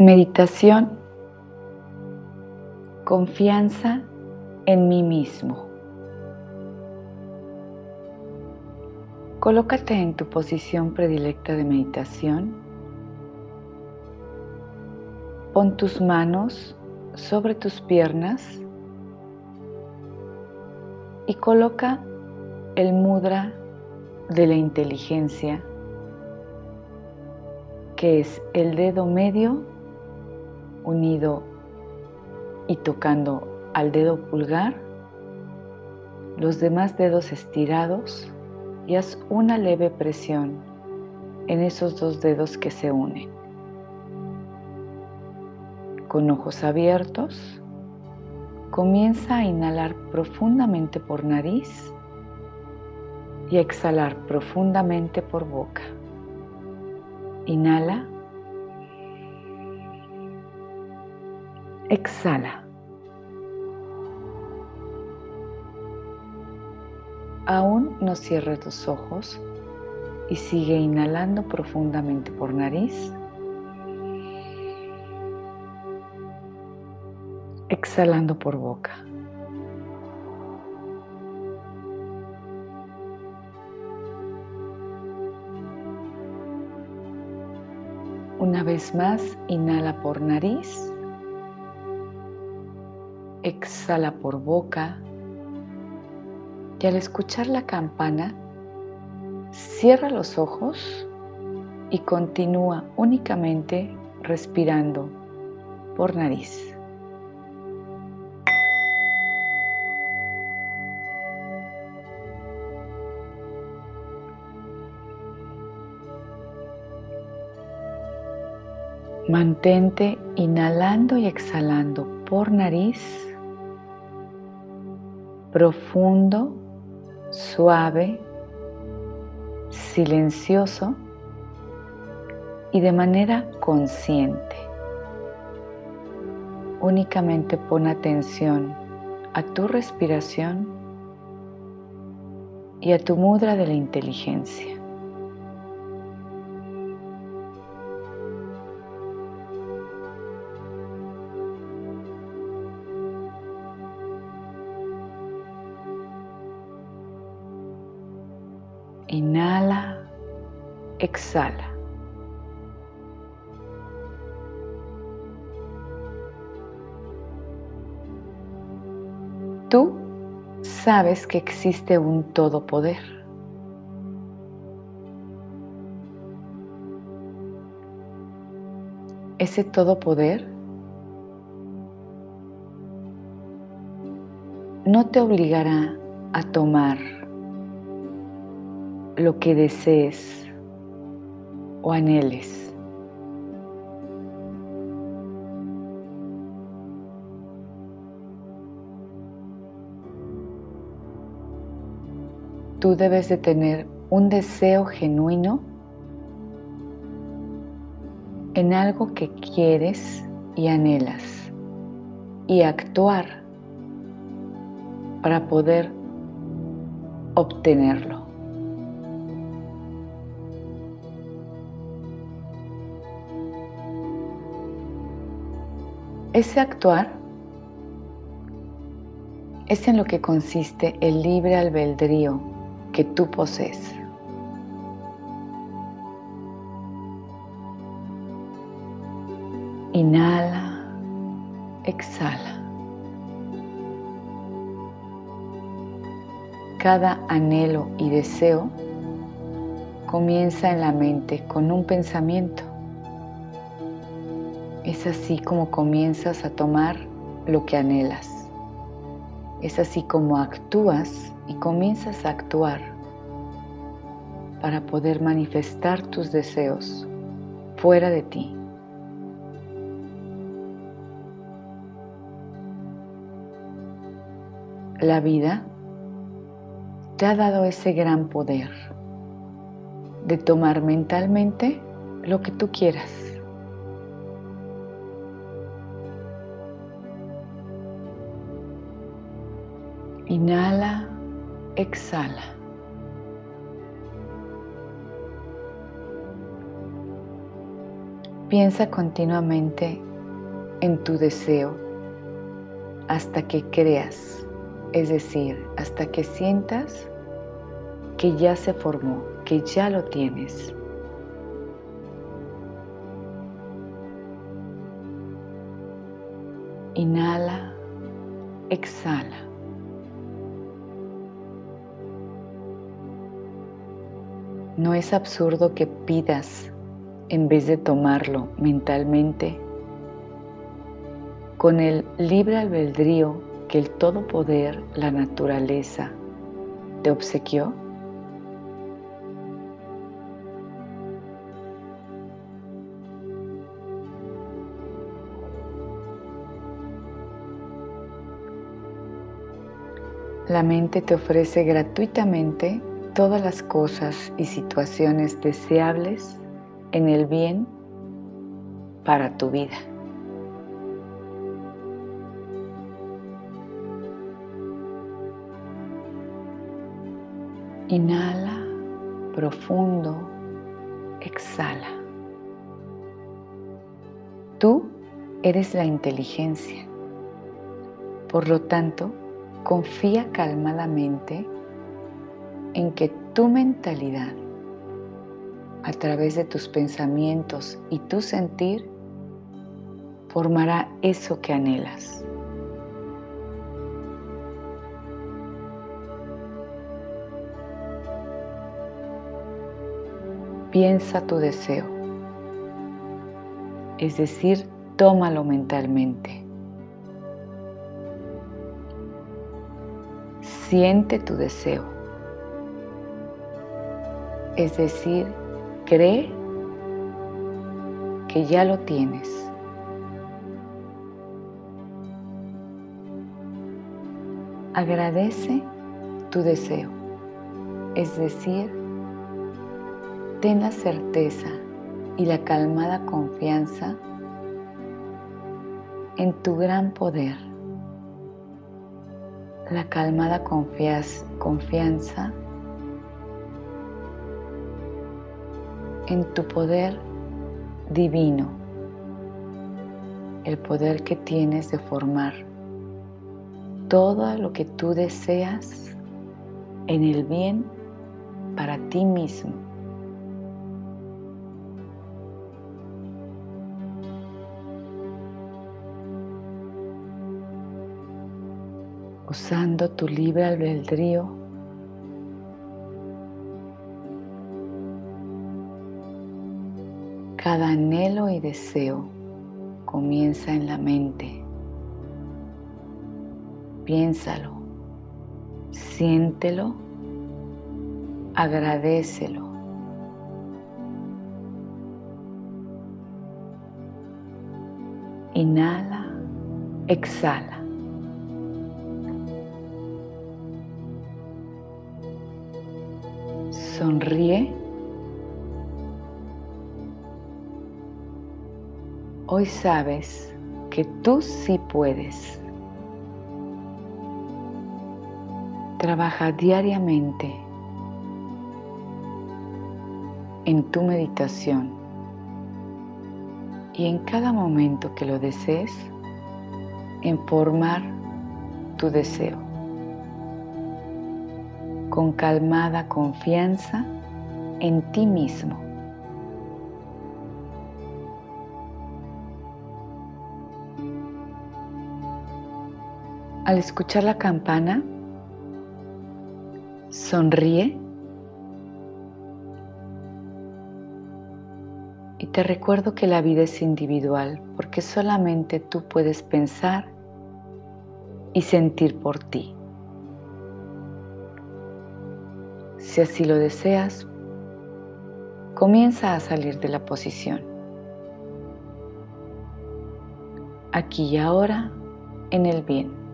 Meditación. Confianza en mí mismo. Colócate en tu posición predilecta de meditación. Pon tus manos sobre tus piernas y coloca el mudra de la inteligencia, que es el dedo medio unido y tocando al dedo pulgar, los demás dedos estirados y haz una leve presión en esos dos dedos que se unen. Con ojos abiertos, comienza a inhalar profundamente por nariz y exhalar profundamente por boca. Inhala. Exhala. Aún no cierres los ojos y sigue inhalando profundamente por nariz. Exhalando por boca. Una vez más, inhala por nariz exhala por boca y al escuchar la campana, cierra los ojos y continúa únicamente respirando por nariz. Mantente inhalando y exhalando por nariz profundo, suave, silencioso y de manera consciente. Únicamente pon atención a tu respiración y a tu mudra de la inteligencia. Exhala. Tú sabes que existe un todopoder. Ese todopoder no te obligará a tomar lo que desees o anheles. Tú debes de tener un deseo genuino en algo que quieres y anhelas y actuar para poder obtenerlo. Ese actuar es en lo que consiste el libre albedrío que tú posees. Inhala, exhala. Cada anhelo y deseo comienza en la mente con un pensamiento es así como comienzas a tomar lo que anhelas. Es así como actúas y comienzas a actuar para poder manifestar tus deseos fuera de ti. La vida te ha dado ese gran poder de tomar mentalmente lo que tú quieras. Inhala, exhala. Piensa continuamente en tu deseo hasta que creas, es decir, hasta que sientas que ya se formó, que ya lo tienes. Inhala, exhala. No es absurdo que pidas en vez de tomarlo mentalmente con el libre albedrío que el todopoder, la naturaleza, te obsequió? La mente te ofrece gratuitamente todas las cosas y situaciones deseables en el bien para tu vida. Inhala profundo, exhala. Tú eres la inteligencia. Por lo tanto, confía calmadamente en que tu mentalidad, a través de tus pensamientos y tu sentir, formará eso que anhelas. piensa tu deseo, es decir, tómalo mentalmente. Siente tu deseo, es decir, cree que ya lo tienes. Agradece tu deseo, es decir, ten la certeza y la calmada confianza en tu gran poder. La calmada confianza en tu poder divino, el poder que tienes de formar todo lo que tú deseas en el bien para ti mismo. usando tu libre albedrío cada anhelo y deseo comienza en la mente. Piénsalo, siéntelo, agradecelo. Inhala, exhala. Sonríe. Hoy sabes que tú sí puedes. Trabaja diariamente en tu meditación y en cada momento que lo desees, en formar tu deseo con calmada confianza en ti mismo. Al escuchar la campana, sonríe y te recuerdo que la vida es individual porque solamente tú puedes pensar y sentir por ti. Si así lo deseas, comienza a salir de la posición. Aquí y ahora, en el bien.